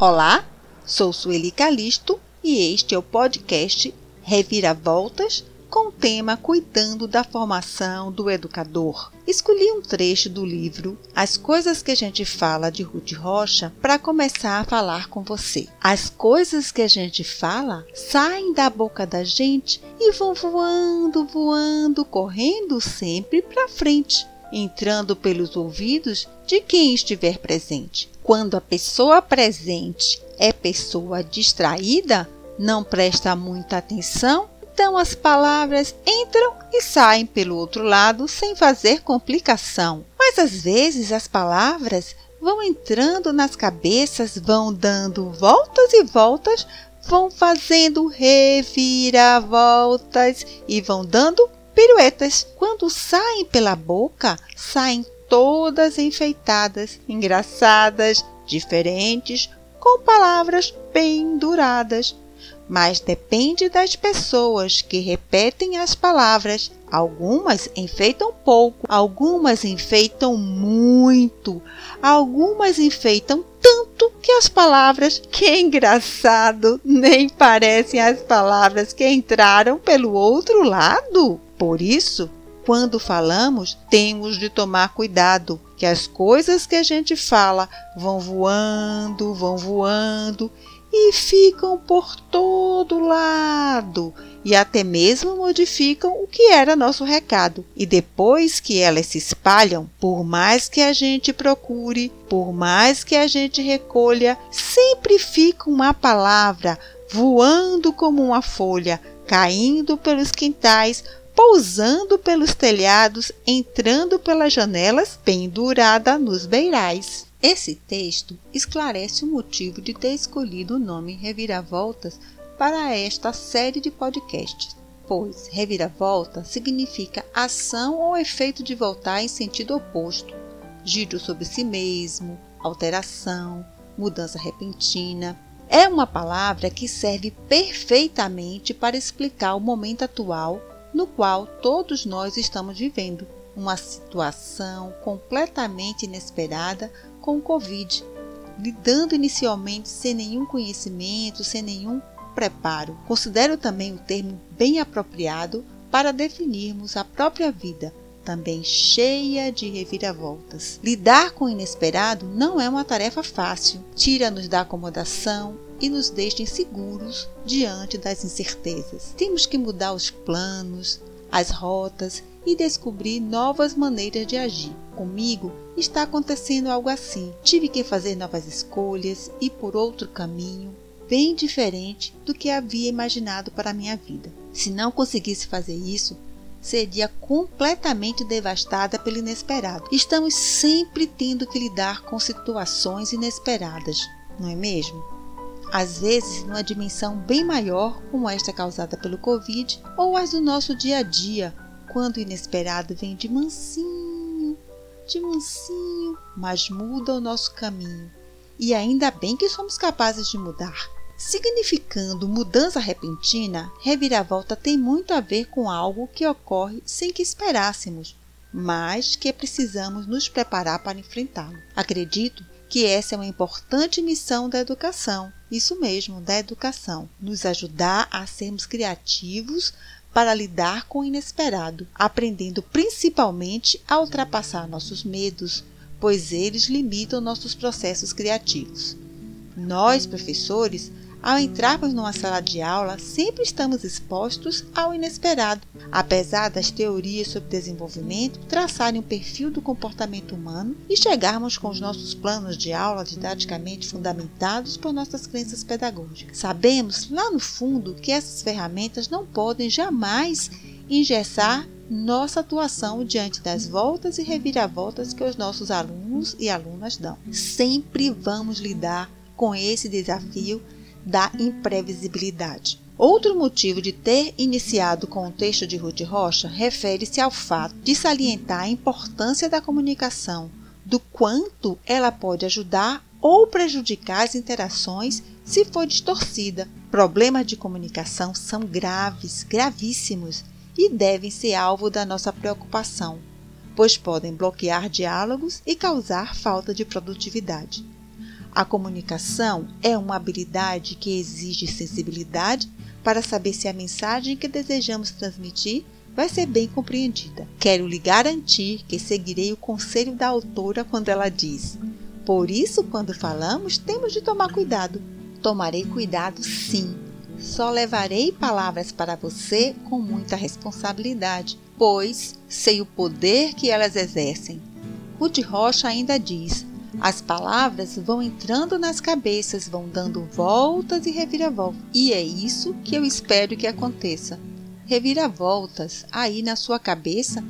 Olá, sou Sueli Calisto e este é o podcast Reviravoltas com o tema Cuidando da Formação do Educador. Escolhi um trecho do livro As Coisas que a gente fala de Ruth Rocha para começar a falar com você. As coisas que a gente fala saem da boca da gente e vão voando, voando, correndo sempre para frente entrando pelos ouvidos de quem estiver presente. Quando a pessoa presente é pessoa distraída, não presta muita atenção então as palavras entram e saem pelo outro lado sem fazer complicação. Mas às vezes as palavras vão entrando nas cabeças, vão dando voltas e voltas, vão fazendo reviravoltas e vão dando piruetas. Quando saem pela boca, saem todas enfeitadas, engraçadas, diferentes, com palavras penduradas mas depende das pessoas que repetem as palavras. Algumas enfeitam pouco, algumas enfeitam muito, algumas enfeitam tanto que as palavras, que engraçado, nem parecem as palavras que entraram pelo outro lado. Por isso, quando falamos, temos de tomar cuidado, que as coisas que a gente fala vão voando, vão voando e ficam por todo lado e até mesmo modificam o que era nosso recado. E depois que elas se espalham, por mais que a gente procure, por mais que a gente recolha, sempre fica uma palavra voando como uma folha, caindo pelos quintais, pousando pelos telhados, entrando pelas janelas, pendurada nos beirais. Esse texto esclarece o motivo de ter escolhido o nome Reviravoltas para esta série de podcasts, pois reviravolta significa ação ou efeito de voltar em sentido oposto, giro sobre si mesmo, alteração, mudança repentina. É uma palavra que serve perfeitamente para explicar o momento atual no qual todos nós estamos vivendo uma situação completamente inesperada com o Covid, lidando inicialmente sem nenhum conhecimento, sem nenhum preparo. Considero também o termo bem apropriado para definirmos a própria vida, também cheia de reviravoltas. Lidar com o inesperado não é uma tarefa fácil, tira-nos da acomodação e nos deixa inseguros diante das incertezas. Temos que mudar os planos, as rotas e descobrir novas maneiras de agir. Comigo está acontecendo algo assim. Tive que fazer novas escolhas e por outro caminho bem diferente do que havia imaginado para minha vida. Se não conseguisse fazer isso, seria completamente devastada pelo inesperado. Estamos sempre tendo que lidar com situações inesperadas, não é mesmo? Às vezes, numa dimensão bem maior, como esta causada pelo Covid, ou as do nosso dia a dia, quando o inesperado vem de mansinho, de mansinho, mas muda o nosso caminho. E ainda bem que somos capazes de mudar. Significando mudança repentina, reviravolta tem muito a ver com algo que ocorre sem que esperássemos, mas que precisamos nos preparar para enfrentá-lo. Acredito que essa é uma importante missão da educação. Isso mesmo, da educação. Nos ajudar a sermos criativos para lidar com o inesperado, aprendendo principalmente a ultrapassar nossos medos, pois eles limitam nossos processos criativos. Nós, professores, ao entrarmos numa sala de aula, sempre estamos expostos ao inesperado. Apesar das teorias sobre desenvolvimento traçarem um perfil do comportamento humano e chegarmos com os nossos planos de aula didaticamente fundamentados por nossas crenças pedagógicas. Sabemos, lá no fundo, que essas ferramentas não podem jamais engessar nossa atuação diante das voltas e reviravoltas que os nossos alunos e alunas dão. Sempre vamos lidar com esse desafio da imprevisibilidade. Outro motivo de ter iniciado com o texto de Ruth Rocha refere-se ao fato de salientar a importância da comunicação, do quanto ela pode ajudar ou prejudicar as interações se for distorcida. Problemas de comunicação são graves, gravíssimos e devem ser alvo da nossa preocupação, pois podem bloquear diálogos e causar falta de produtividade. A comunicação é uma habilidade que exige sensibilidade para saber se a mensagem que desejamos transmitir vai ser bem compreendida. Quero lhe garantir que seguirei o conselho da autora quando ela diz: Por isso, quando falamos, temos de tomar cuidado. Tomarei cuidado, sim. Só levarei palavras para você com muita responsabilidade, pois sei o poder que elas exercem. Ruth Rocha ainda diz: as palavras vão entrando nas cabeças, vão dando voltas e reviravoltas. E é isso que eu espero que aconteça reviravoltas aí na sua cabeça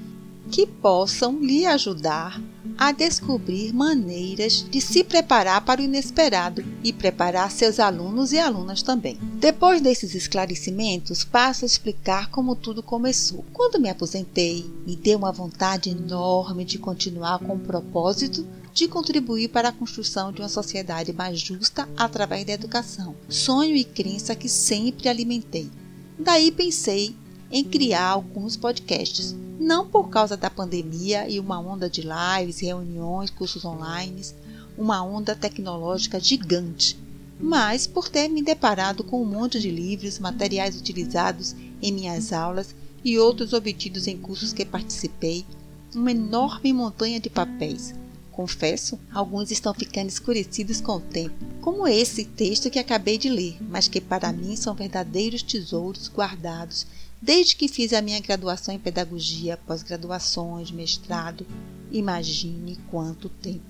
que possam lhe ajudar a descobrir maneiras de se preparar para o inesperado e preparar seus alunos e alunas também. Depois desses esclarecimentos, passo a explicar como tudo começou. Quando me aposentei, me deu uma vontade enorme de continuar com o propósito de contribuir para a construção de uma sociedade mais justa através da educação. Sonho e crença que sempre alimentei. Daí pensei em criar alguns podcasts, não por causa da pandemia e uma onda de lives, reuniões, cursos online, uma onda tecnológica gigante, mas por ter me deparado com um monte de livros, materiais utilizados em minhas aulas e outros obtidos em cursos que participei, uma enorme montanha de papéis. Confesso, alguns estão ficando escurecidos com o tempo, como esse texto que acabei de ler, mas que para mim são verdadeiros tesouros guardados Desde que fiz a minha graduação em pedagogia, pós-graduações, mestrado, imagine quanto tempo.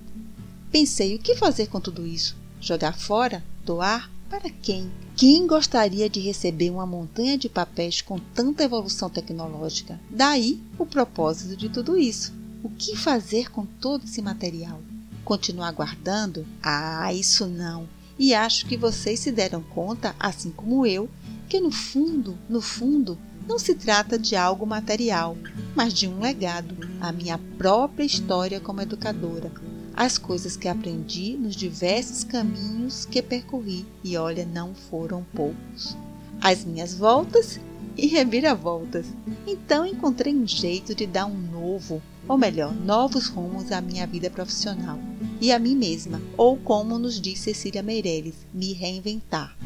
Pensei o que fazer com tudo isso? Jogar fora? Doar? Para quem? Quem gostaria de receber uma montanha de papéis com tanta evolução tecnológica? Daí o propósito de tudo isso. O que fazer com todo esse material? Continuar guardando? Ah, isso não. E acho que vocês se deram conta, assim como eu, que no fundo, no fundo, não se trata de algo material, mas de um legado, a minha própria história como educadora, as coisas que aprendi nos diversos caminhos que percorri, e olha, não foram poucos. As minhas voltas e reviravoltas. Então encontrei um jeito de dar um novo, ou melhor, novos rumos à minha vida profissional e a mim mesma, ou como nos diz Cecília Meireles, me reinventar.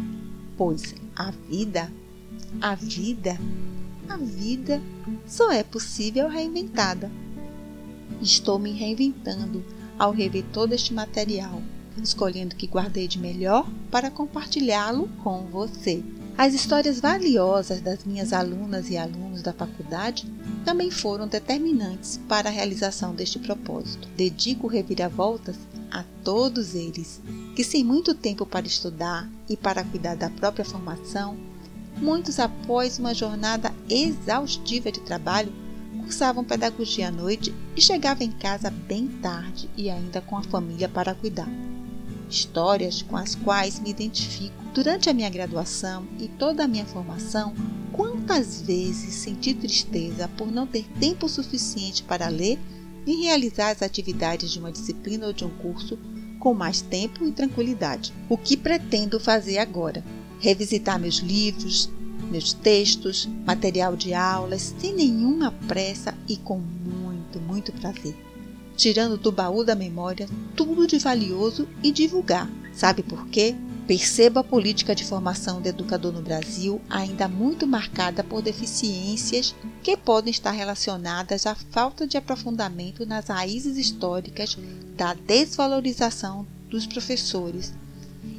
Pois a vida a vida, a vida só é possível reinventada. Estou me reinventando ao rever todo este material, escolhendo o que guardei de melhor para compartilhá-lo com você. As histórias valiosas das minhas alunas e alunos da faculdade também foram determinantes para a realização deste propósito. Dedico reviravoltas a todos eles que, sem muito tempo para estudar e para cuidar da própria formação, Muitos, após uma jornada exaustiva de trabalho, cursavam pedagogia à noite e chegavam em casa bem tarde e ainda com a família para cuidar. Histórias com as quais me identifico. Durante a minha graduação e toda a minha formação, quantas vezes senti tristeza por não ter tempo suficiente para ler e realizar as atividades de uma disciplina ou de um curso com mais tempo e tranquilidade. O que pretendo fazer agora? revisitar meus livros, meus textos, material de aulas, sem nenhuma pressa e com muito, muito prazer. Tirando do baú da memória tudo de valioso e divulgar. Sabe por quê? Perceba a política de formação do educador no Brasil ainda muito marcada por deficiências que podem estar relacionadas à falta de aprofundamento nas raízes históricas da desvalorização dos professores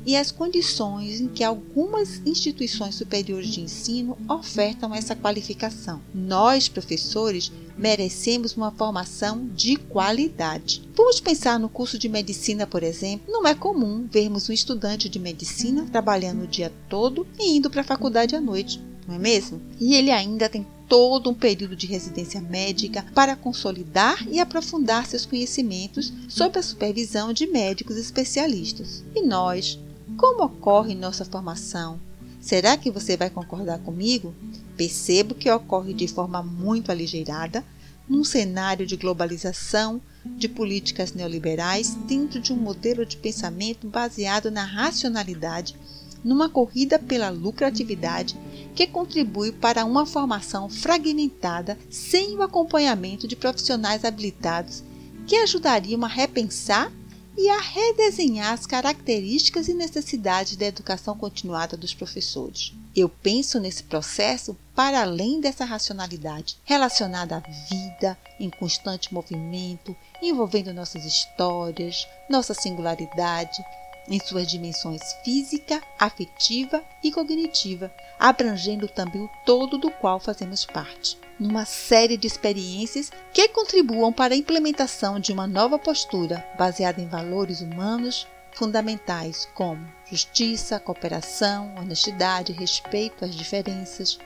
e as condições em que algumas instituições superiores de ensino ofertam essa qualificação. Nós, professores, merecemos uma formação de qualidade. Vamos pensar no curso de medicina, por exemplo. Não é comum vermos um estudante de medicina trabalhando o dia todo e indo para a faculdade à noite, não é mesmo? E ele ainda tem todo um período de residência médica para consolidar e aprofundar seus conhecimentos sob a supervisão de médicos especialistas. E nós, como ocorre nossa formação? Será que você vai concordar comigo? Percebo que ocorre de forma muito aligeirada, num cenário de globalização, de políticas neoliberais, dentro de um modelo de pensamento baseado na racionalidade, numa corrida pela lucratividade que contribui para uma formação fragmentada sem o acompanhamento de profissionais habilitados que ajudariam a repensar e a redesenhar as características e necessidades da educação continuada dos professores. Eu penso nesse processo para além dessa racionalidade, relacionada à vida em constante movimento, envolvendo nossas histórias, nossa singularidade, em suas dimensões física, afetiva e cognitiva, abrangendo também o todo do qual fazemos parte. Numa série de experiências que contribuam para a implementação de uma nova postura baseada em valores humanos fundamentais como justiça, cooperação, honestidade, respeito às diferenças.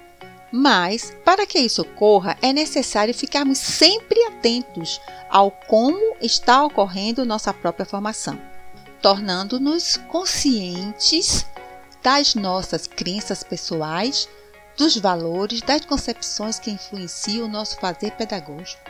Mas, para que isso ocorra, é necessário ficarmos sempre atentos ao como está ocorrendo nossa própria formação tornando-nos conscientes das nossas crenças pessoais, dos valores, das concepções que influenciam o nosso fazer pedagógico,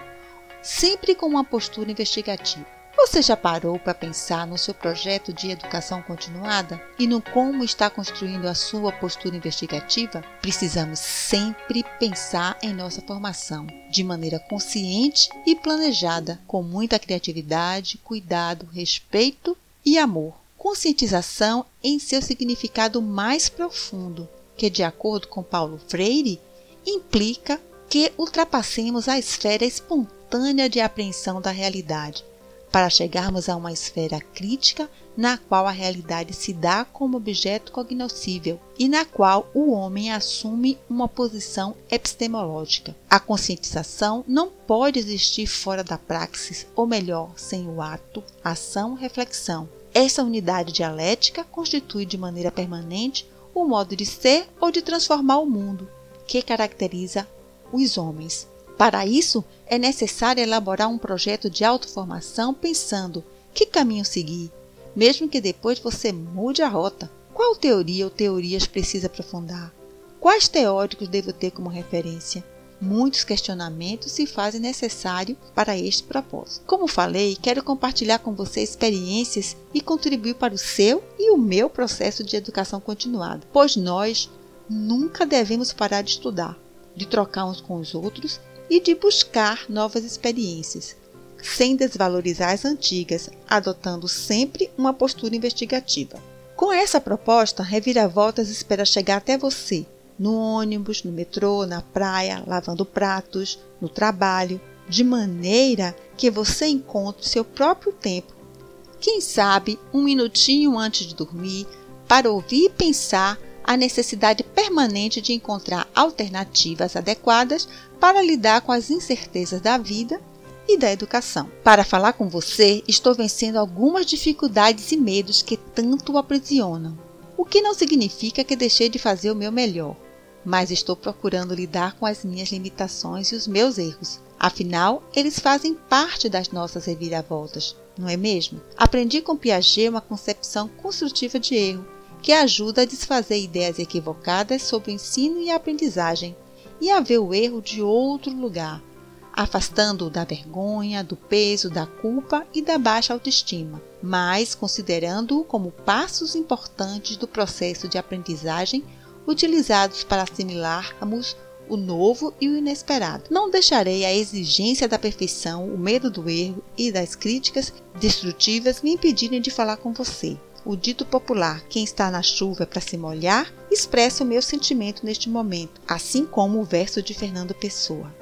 sempre com uma postura investigativa. Você já parou para pensar no seu projeto de educação continuada e no como está construindo a sua postura investigativa? Precisamos sempre pensar em nossa formação de maneira consciente e planejada, com muita criatividade, cuidado, respeito e amor, conscientização em seu significado mais profundo, que, de acordo com Paulo Freire, implica que ultrapassemos a esfera espontânea de apreensão da realidade, para chegarmos a uma esfera crítica na qual a realidade se dá como objeto cognoscível e na qual o homem assume uma posição epistemológica. A conscientização não pode existir fora da praxis, ou melhor, sem o ato, ação, reflexão, essa unidade dialética constitui de maneira permanente o modo de ser ou de transformar o mundo que caracteriza os homens. Para isso, é necessário elaborar um projeto de autoformação pensando que caminho seguir, mesmo que depois você mude a rota. Qual teoria ou teorias precisa aprofundar? Quais teóricos devo ter como referência? muitos questionamentos se fazem necessário para este propósito. Como falei, quero compartilhar com você experiências e contribuir para o seu e o meu processo de educação continuada, pois nós nunca devemos parar de estudar, de trocar uns com os outros e de buscar novas experiências, sem desvalorizar as antigas, adotando sempre uma postura investigativa. Com essa proposta, Reviravoltas espera chegar até você no ônibus, no metrô, na praia, lavando pratos, no trabalho, de maneira que você encontre seu próprio tempo. Quem sabe um minutinho antes de dormir para ouvir e pensar a necessidade permanente de encontrar alternativas adequadas para lidar com as incertezas da vida e da educação. Para falar com você, estou vencendo algumas dificuldades e medos que tanto o aprisionam, o que não significa que deixei de fazer o meu melhor mas estou procurando lidar com as minhas limitações e os meus erros. Afinal, eles fazem parte das nossas reviravoltas, não é mesmo? Aprendi com Piaget uma concepção construtiva de erro, que ajuda a desfazer ideias equivocadas sobre o ensino e a aprendizagem e a ver o erro de outro lugar, afastando-o da vergonha, do peso, da culpa e da baixa autoestima, mas considerando-o como passos importantes do processo de aprendizagem utilizados para assimilarmos o novo e o inesperado. Não deixarei a exigência da perfeição, o medo do erro e das críticas destrutivas me impedirem de falar com você. O dito popular, quem está na chuva para se molhar, expressa o meu sentimento neste momento, assim como o verso de Fernando Pessoa.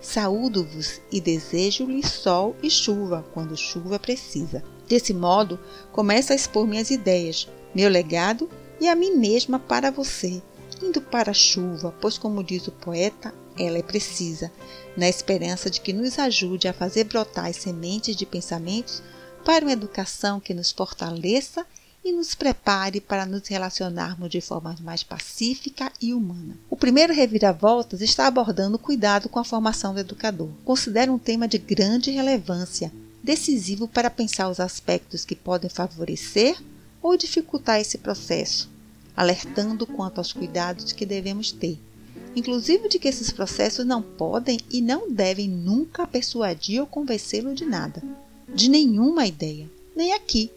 Saúdo-vos e desejo-lhe sol e chuva, quando chuva precisa. Desse modo, começo a expor minhas ideias, meu legado e a mim mesma para você, indo para a chuva, pois, como diz o poeta, ela é precisa, na esperança de que nos ajude a fazer brotar as sementes de pensamentos para uma educação que nos fortaleça e nos prepare para nos relacionarmos de forma mais pacífica e humana. O primeiro Reviravoltas está abordando o cuidado com a formação do educador. Considero um tema de grande relevância, decisivo para pensar os aspectos que podem favorecer ou dificultar esse processo, alertando quanto aos cuidados que devemos ter, inclusive de que esses processos não podem e não devem nunca persuadir ou convencê-lo de nada, de nenhuma ideia, nem aqui.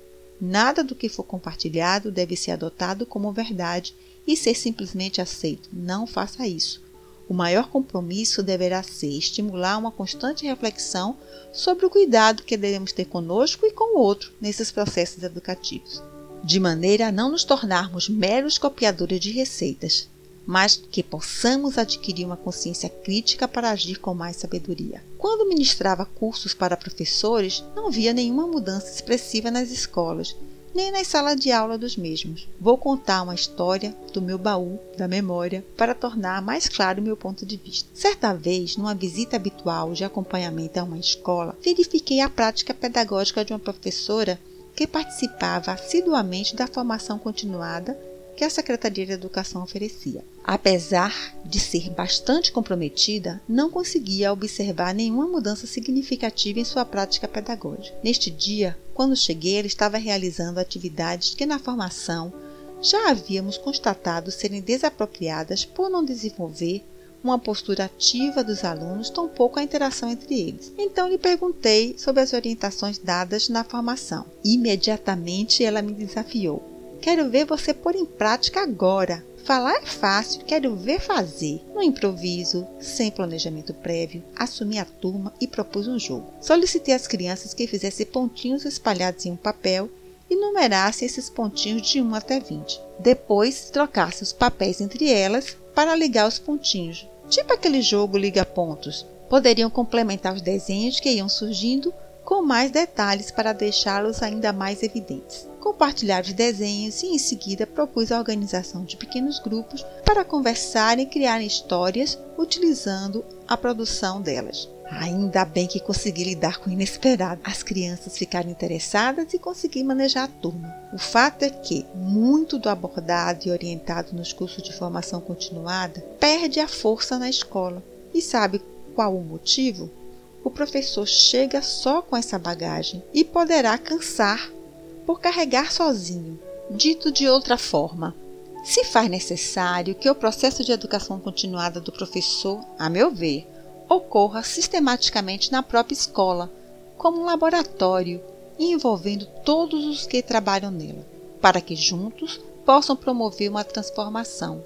Nada do que for compartilhado deve ser adotado como verdade e ser simplesmente aceito. Não faça isso. O maior compromisso deverá ser estimular uma constante reflexão sobre o cuidado que devemos ter conosco e com o outro nesses processos educativos, de maneira a não nos tornarmos meros copiadores de receitas, mas que possamos adquirir uma consciência crítica para agir com mais sabedoria. Quando ministrava cursos para professores, não via nenhuma mudança expressiva nas escolas nem nas salas de aula dos mesmos. Vou contar uma história do meu baú da memória para tornar mais claro o meu ponto de vista. Certa vez, numa visita habitual de acompanhamento a uma escola, verifiquei a prática pedagógica de uma professora que participava assiduamente da formação continuada que a Secretaria de Educação oferecia. Apesar de ser bastante comprometida, não conseguia observar nenhuma mudança significativa em sua prática pedagógica. Neste dia, quando cheguei, ela estava realizando atividades que na formação já havíamos constatado serem desapropriadas por não desenvolver uma postura ativa dos alunos, tampouco a interação entre eles. Então lhe perguntei sobre as orientações dadas na formação. Imediatamente ela me desafiou. Quero ver você pôr em prática agora. Falar é fácil, quero ver fazer. No improviso, sem planejamento prévio, assumi a turma e propus um jogo. Solicitei às crianças que fizessem pontinhos espalhados em um papel e numerassem esses pontinhos de 1 até 20. Depois, trocasse os papéis entre elas para ligar os pontinhos. Tipo aquele jogo liga pontos. Poderiam complementar os desenhos que iam surgindo com mais detalhes para deixá-los ainda mais evidentes compartilhar os desenhos e em seguida propus a organização de pequenos grupos para conversarem e criar histórias utilizando a produção delas. Ainda bem que consegui lidar com o inesperado. As crianças ficaram interessadas e consegui manejar a turma. O fato é que muito do abordado e orientado nos cursos de formação continuada perde a força na escola. E sabe qual o motivo? O professor chega só com essa bagagem e poderá cansar por carregar sozinho. Dito de outra forma, se faz necessário que o processo de educação continuada do professor, a meu ver, ocorra sistematicamente na própria escola, como um laboratório, envolvendo todos os que trabalham nela, para que juntos possam promover uma transformação,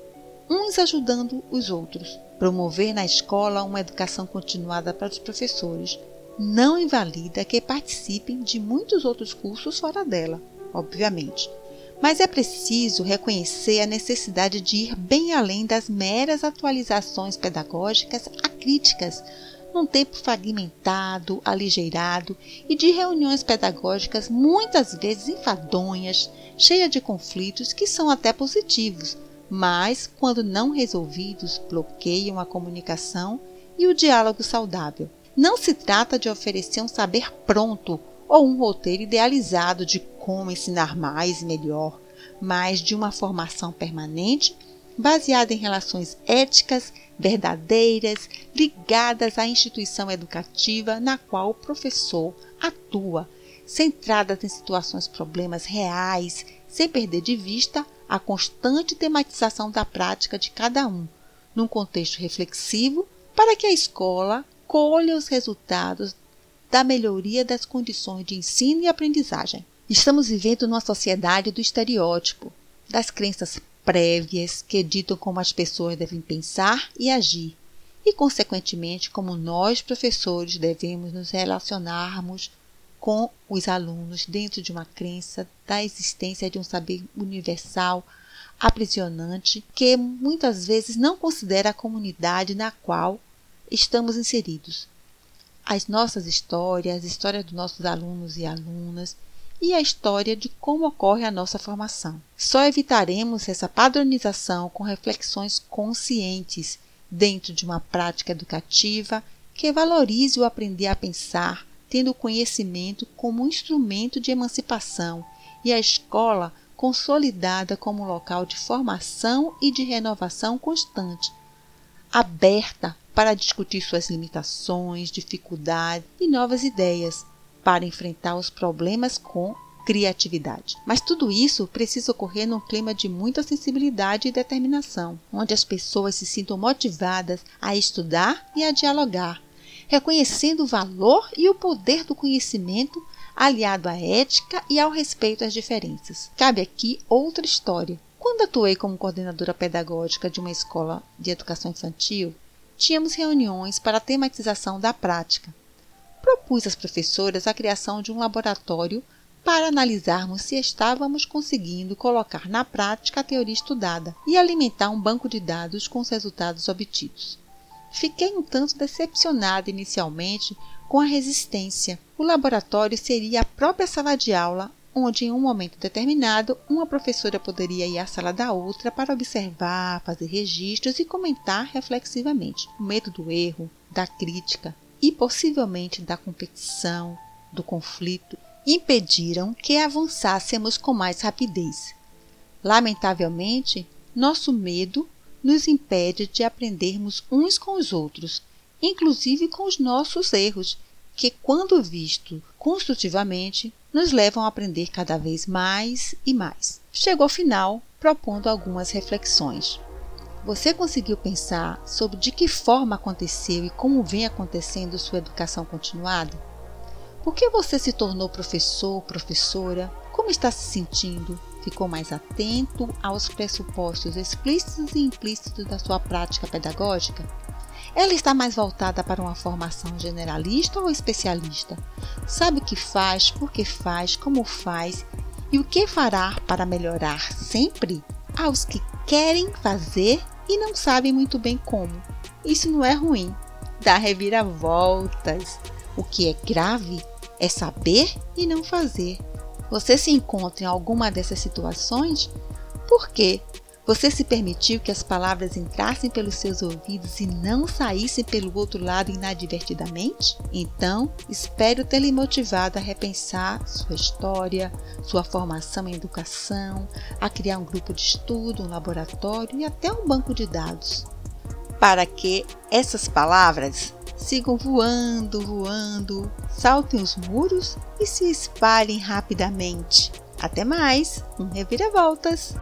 uns ajudando os outros. Promover na escola uma educação continuada para os professores, não invalida que participem de muitos outros cursos fora dela, obviamente. Mas é preciso reconhecer a necessidade de ir bem além das meras atualizações pedagógicas acríticas, num tempo fragmentado, aligeirado e de reuniões pedagógicas muitas vezes enfadonhas, cheias de conflitos que são até positivos, mas, quando não resolvidos, bloqueiam a comunicação e o diálogo saudável. Não se trata de oferecer um saber pronto ou um roteiro idealizado de como ensinar mais e melhor, mas de uma formação permanente baseada em relações éticas, verdadeiras, ligadas à instituição educativa na qual o professor atua, centradas em situações problemas reais, sem perder de vista a constante tematização da prática de cada um, num contexto reflexivo, para que a escola colha os resultados da melhoria das condições de ensino e aprendizagem. Estamos vivendo numa sociedade do estereótipo, das crenças prévias que ditam como as pessoas devem pensar e agir, e, consequentemente, como nós, professores, devemos nos relacionarmos com os alunos dentro de uma crença da existência de um saber universal, aprisionante, que muitas vezes não considera a comunidade na qual estamos inseridos. As nossas histórias, a história dos nossos alunos e alunas e a história de como ocorre a nossa formação. Só evitaremos essa padronização com reflexões conscientes dentro de uma prática educativa que valorize o aprender a pensar, tendo o conhecimento como um instrumento de emancipação e a escola consolidada como local de formação e de renovação constante, aberta para discutir suas limitações, dificuldades e novas ideias, para enfrentar os problemas com criatividade. Mas tudo isso precisa ocorrer num clima de muita sensibilidade e determinação, onde as pessoas se sintam motivadas a estudar e a dialogar, reconhecendo o valor e o poder do conhecimento aliado à ética e ao respeito às diferenças. Cabe aqui outra história. Quando atuei como coordenadora pedagógica de uma escola de educação infantil, tínhamos reuniões para a tematização da prática. Propus às professoras a criação de um laboratório para analisarmos se estávamos conseguindo colocar na prática a teoria estudada e alimentar um banco de dados com os resultados obtidos. Fiquei um tanto decepcionada inicialmente com a resistência. O laboratório seria a própria sala de aula, onde em um momento determinado uma professora poderia ir à sala da outra para observar, fazer registros e comentar reflexivamente. O medo do erro, da crítica e possivelmente da competição, do conflito, impediram que avançássemos com mais rapidez. Lamentavelmente, nosso medo nos impede de aprendermos uns com os outros, inclusive com os nossos erros, que, quando visto construtivamente, nos levam a aprender cada vez mais e mais. Chegou ao final propondo algumas reflexões. Você conseguiu pensar sobre de que forma aconteceu e como vem acontecendo sua educação continuada? Por que você se tornou professor, professora? Como está se sentindo? Ficou mais atento aos pressupostos explícitos e implícitos da sua prática pedagógica? Ela está mais voltada para uma formação generalista ou especialista? Sabe o que faz, por que faz, como faz e o que fará para melhorar sempre? Aos que querem fazer e não sabem muito bem como. Isso não é ruim, dá reviravoltas. O que é grave é saber e não fazer. Você se encontra em alguma dessas situações? Por quê? Você se permitiu que as palavras entrassem pelos seus ouvidos e não saíssem pelo outro lado inadvertidamente? Então, espero ter lhe motivado a repensar sua história, sua formação em educação, a criar um grupo de estudo, um laboratório e até um banco de dados. Para que essas palavras sigam voando, voando, saltem os muros e se espalhem rapidamente. Até mais, um reviravoltas!